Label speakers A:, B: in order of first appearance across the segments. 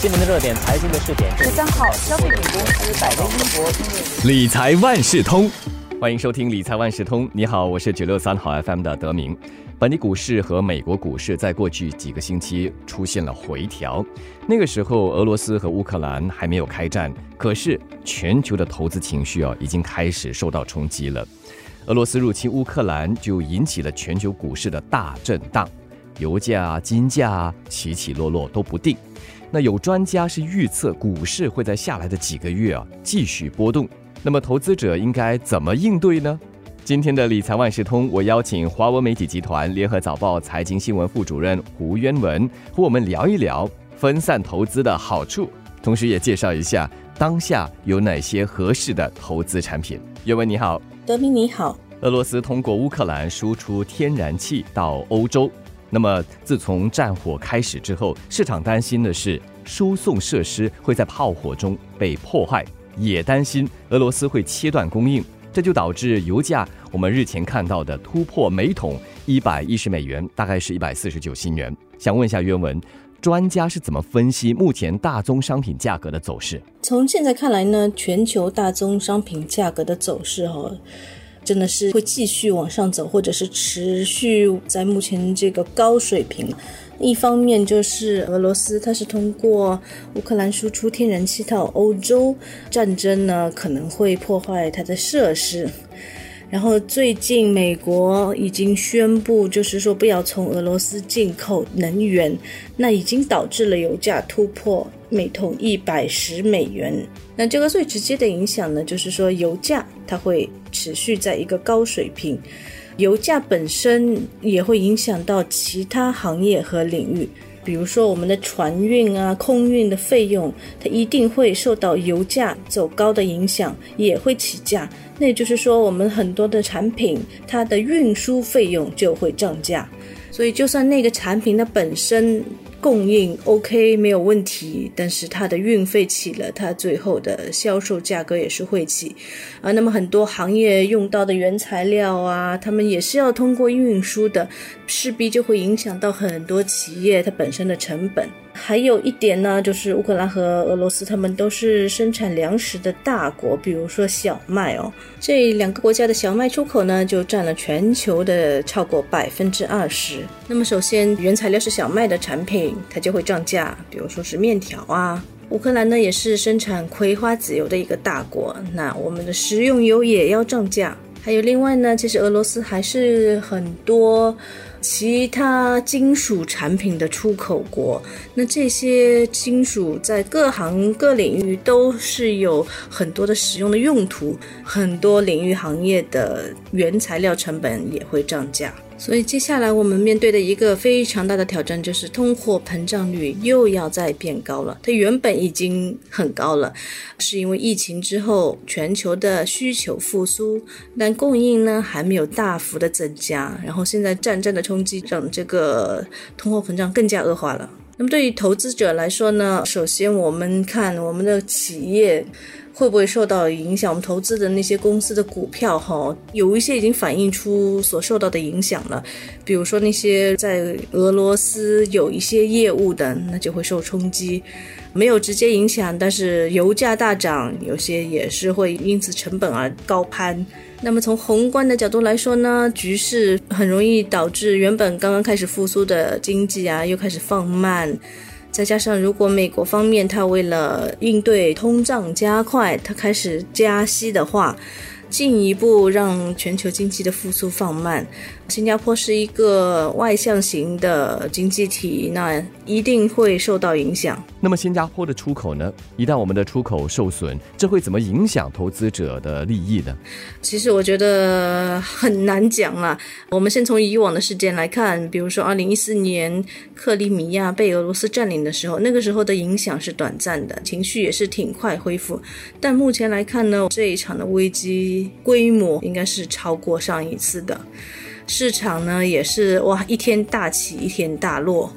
A: 新闻的热点，财经的试点。
B: 十三号，消费品公司百威英博
C: 理财万事通，欢迎收听理财万事通。你好，我是九六三号 FM 的德明。本地股市和美国股市在过去几个星期出现了回调。那个时候，俄罗斯和乌克兰还没有开战，可是全球的投资情绪啊，已经开始受到冲击了。俄罗斯入侵乌克兰就引起了全球股市的大震荡，油价、金价起起落落都不定。那有专家是预测股市会在下来的几个月啊继续波动，那么投资者应该怎么应对呢？今天的理财万事通，我邀请华文媒体集团联合早报财经新闻副主任胡渊文和我们聊一聊分散投资的好处，同时也介绍一下当下有哪些合适的投资产品。渊文你好，
B: 德明你好。
C: 俄罗斯通过乌克兰输出天然气到欧洲。那么，自从战火开始之后，市场担心的是输送设施会在炮火中被破坏，也担心俄罗斯会切断供应，这就导致油价我们日前看到的突破每桶一百一十美元，大概是一百四十九新元。想问一下原文，专家是怎么分析目前大宗商品价格的走势？
B: 从现在看来呢，全球大宗商品价格的走势哈。真的是会继续往上走，或者是持续在目前这个高水平。一方面就是俄罗斯，它是通过乌克兰输出天然气到欧洲，战争呢可能会破坏它的设施。然后最近美国已经宣布，就是说不要从俄罗斯进口能源，那已经导致了油价突破每桶一百十美元。那这个最直接的影响呢，就是说油价它会持续在一个高水平，油价本身也会影响到其他行业和领域。比如说，我们的船运啊、空运的费用，它一定会受到油价走高的影响，也会起价。那也就是说，我们很多的产品，它的运输费用就会涨价。所以，就算那个产品的本身，供应 OK 没有问题，但是它的运费起了，它最后的销售价格也是会起啊。那么很多行业用到的原材料啊，他们也是要通过运输的，势必就会影响到很多企业它本身的成本。还有一点呢，就是乌克兰和俄罗斯，他们都是生产粮食的大国。比如说小麦哦，这两个国家的小麦出口呢，就占了全球的超过百分之二十。那么首先，原材料是小麦的产品，它就会涨价。比如说是面条啊，乌克兰呢也是生产葵花籽油的一个大国，那我们的食用油也要涨价。还有另外呢，其实俄罗斯还是很多。其他金属产品的出口国，那这些金属在各行各领域都是有很多的使用的用途，很多领域行业的原材料成本也会涨价。所以接下来我们面对的一个非常大的挑战就是通货膨胀率又要再变高了。它原本已经很高了，是因为疫情之后全球的需求复苏，但供应呢还没有大幅的增加。然后现在战争的冲击让这个通货膨胀更加恶化了。那么对于投资者来说呢，首先我们看我们的企业。会不会受到影响？我们投资的那些公司的股票，哈，有一些已经反映出所受到的影响了。比如说那些在俄罗斯有一些业务的，那就会受冲击。没有直接影响，但是油价大涨，有些也是会因此成本而高攀。那么从宏观的角度来说呢，局势很容易导致原本刚刚开始复苏的经济啊，又开始放慢。再加上，如果美国方面它为了应对通胀加快，它开始加息的话，进一步让全球经济的复苏放慢。新加坡是一个外向型的经济体，那一定会受到影响。
C: 那么新加坡的出口呢？一旦我们的出口受损，这会怎么影响投资者的利益呢？
B: 其实我觉得很难讲啊。我们先从以往的事件来看，比如说二零一四年克里米亚被俄罗斯占领的时候，那个时候的影响是短暂的，情绪也是挺快恢复。但目前来看呢，这一场的危机规模应该是超过上一次的。市场呢也是哇，一天大起一天大落，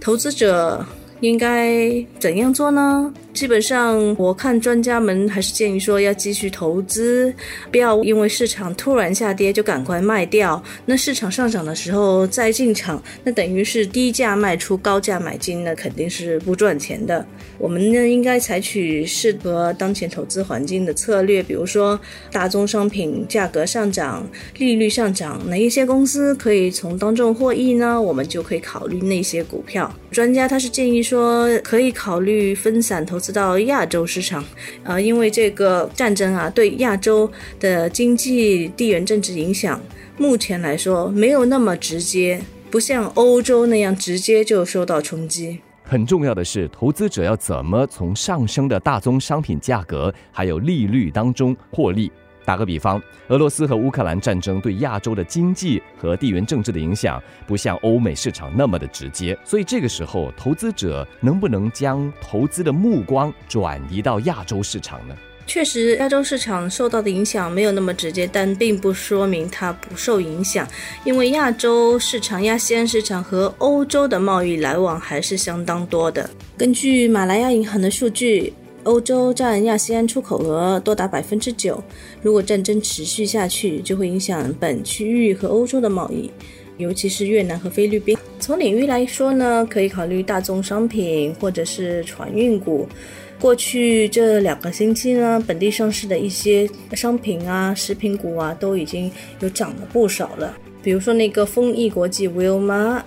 B: 投资者应该怎样做呢？基本上，我看专家们还是建议说要继续投资，不要因为市场突然下跌就赶快卖掉。那市场上涨的时候再进场，那等于是低价卖出，高价买进，那肯定是不赚钱的。我们呢，应该采取适合当前投资环境的策略，比如说大宗商品价格上涨、利率上涨，哪一些公司可以从当中获益呢？我们就可以考虑那些股票。专家他是建议说，可以考虑分散投。资到亚洲市场，啊，因为这个战争啊，对亚洲的经济、地缘政治影响，目前来说没有那么直接，不像欧洲那样直接就受到冲击。
C: 很重要的是，投资者要怎么从上升的大宗商品价格还有利率当中获利。打个比方，俄罗斯和乌克兰战争对亚洲的经济和地缘政治的影响不像欧美市场那么的直接，所以这个时候投资者能不能将投资的目光转移到亚洲市场呢？
B: 确实，亚洲市场受到的影响没有那么直接，但并不说明它不受影响，因为亚洲市场、亚细安市场和欧洲的贸易来往还是相当多的。根据马来亚银行的数据。欧洲占亚细安出口额多达百分之九。如果战争持续下去，就会影响本区域和欧洲的贸易，尤其是越南和菲律宾。从领域来说呢，可以考虑大宗商品或者是船运股。过去这两个星期呢，本地上市的一些商品啊、食品股啊，都已经有涨了不少了。比如说那个丰益国际 Wilma，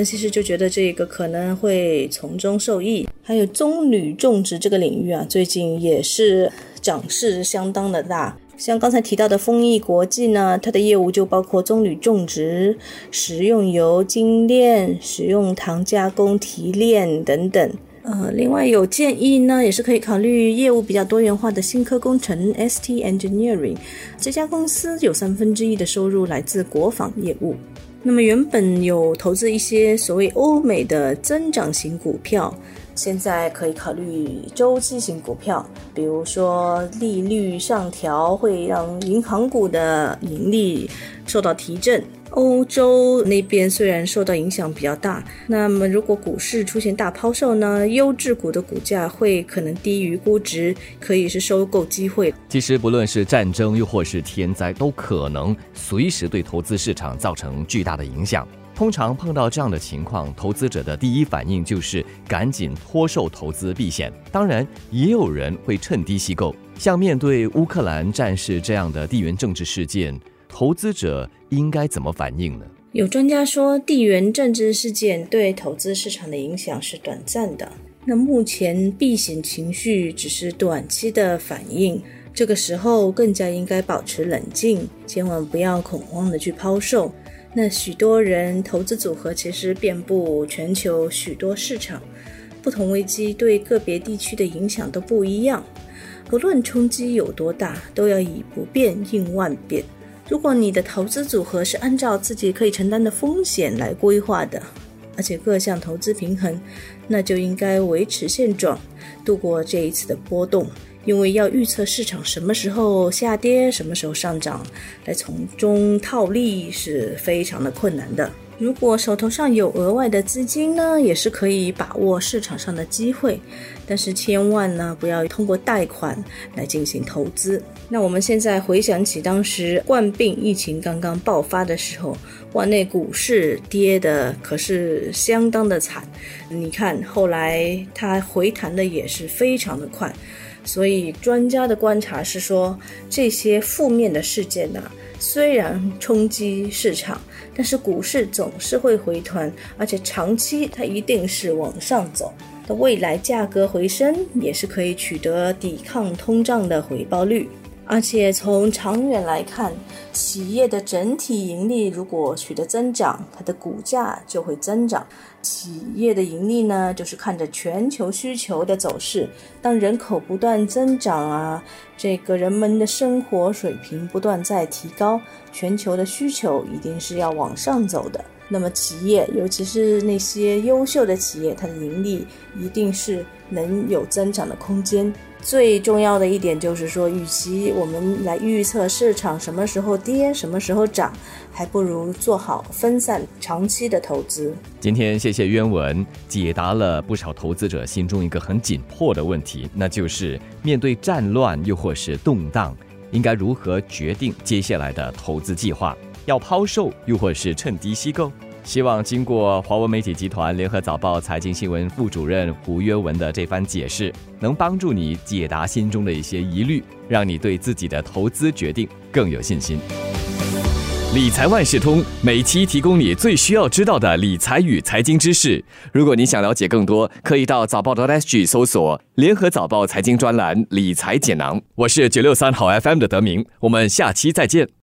B: 分析师就觉得这个可能会从中受益。还有棕榈种植这个领域啊，最近也是涨势相当的大。像刚才提到的丰益国际呢，它的业务就包括棕榈种植、食用油精炼、食用糖加工提炼等等。呃，另外有建议呢，也是可以考虑业务比较多元化的新科工程 ST Engineering 这家公司有三分之一的收入来自国防业务。那么原本有投资一些所谓欧美的增长型股票。现在可以考虑周期型股票，比如说利率上调会让银行股的盈利受到提振。欧洲那边虽然受到影响比较大，那么如果股市出现大抛售呢，优质股的股价会可能低于估值，可以是收购机会。
C: 其实不论是战争又或是天灾，都可能随时对投资市场造成巨大的影响。通常碰到这样的情况，投资者的第一反应就是赶紧脱售投资避险。当然，也有人会趁低吸购。像面对乌克兰战事这样的地缘政治事件，投资者应该怎么反应呢？
B: 有专家说，地缘政治事件对投资市场的影响是短暂的。那目前避险情绪只是短期的反应，这个时候更加应该保持冷静，千万不要恐慌的去抛售。那许多人投资组合其实遍布全球许多市场，不同危机对个别地区的影响都不一样。不论冲击有多大，都要以不变应万变。如果你的投资组合是按照自己可以承担的风险来规划的，而且各项投资平衡，那就应该维持现状，度过这一次的波动。因为要预测市场什么时候下跌，什么时候上涨，来从中套利是非常的困难的。如果手头上有额外的资金呢，也是可以把握市场上的机会，但是千万呢不要通过贷款来进行投资。那我们现在回想起当时冠病疫情刚刚爆发的时候，哇，那股市跌的可是相当的惨。你看后来它回弹的也是非常的快。所以，专家的观察是说，这些负面的事件呢，虽然冲击市场，但是股市总是会回弹，而且长期它一定是往上走。那未来价格回升，也是可以取得抵抗通胀的回报率。而且从长远来看，企业的整体盈利如果取得增长，它的股价就会增长。企业的盈利呢，就是看着全球需求的走势。当人口不断增长啊，这个人们的生活水平不断在提高，全球的需求一定是要往上走的。那么企业，尤其是那些优秀的企业，它的盈利一定是能有增长的空间。最重要的一点就是说，与其我们来预测市场什么时候跌、什么时候涨，还不如做好分散长期的投资。
C: 今天谢谢渊文解答了不少投资者心中一个很紧迫的问题，那就是面对战乱又或是动荡，应该如何决定接下来的投资计划？要抛售又或是趁低吸购？希望经过华文媒体集团联合早报财经新闻副主任胡约文的这番解释，能帮助你解答心中的一些疑虑，让你对自己的投资决定更有信心。理财万事通每期提供你最需要知道的理财与财经知识。如果你想了解更多，可以到早报的 SG 搜索联合早报财经专栏理财解囊。我是九六三好 FM 的德明，我们下期再见。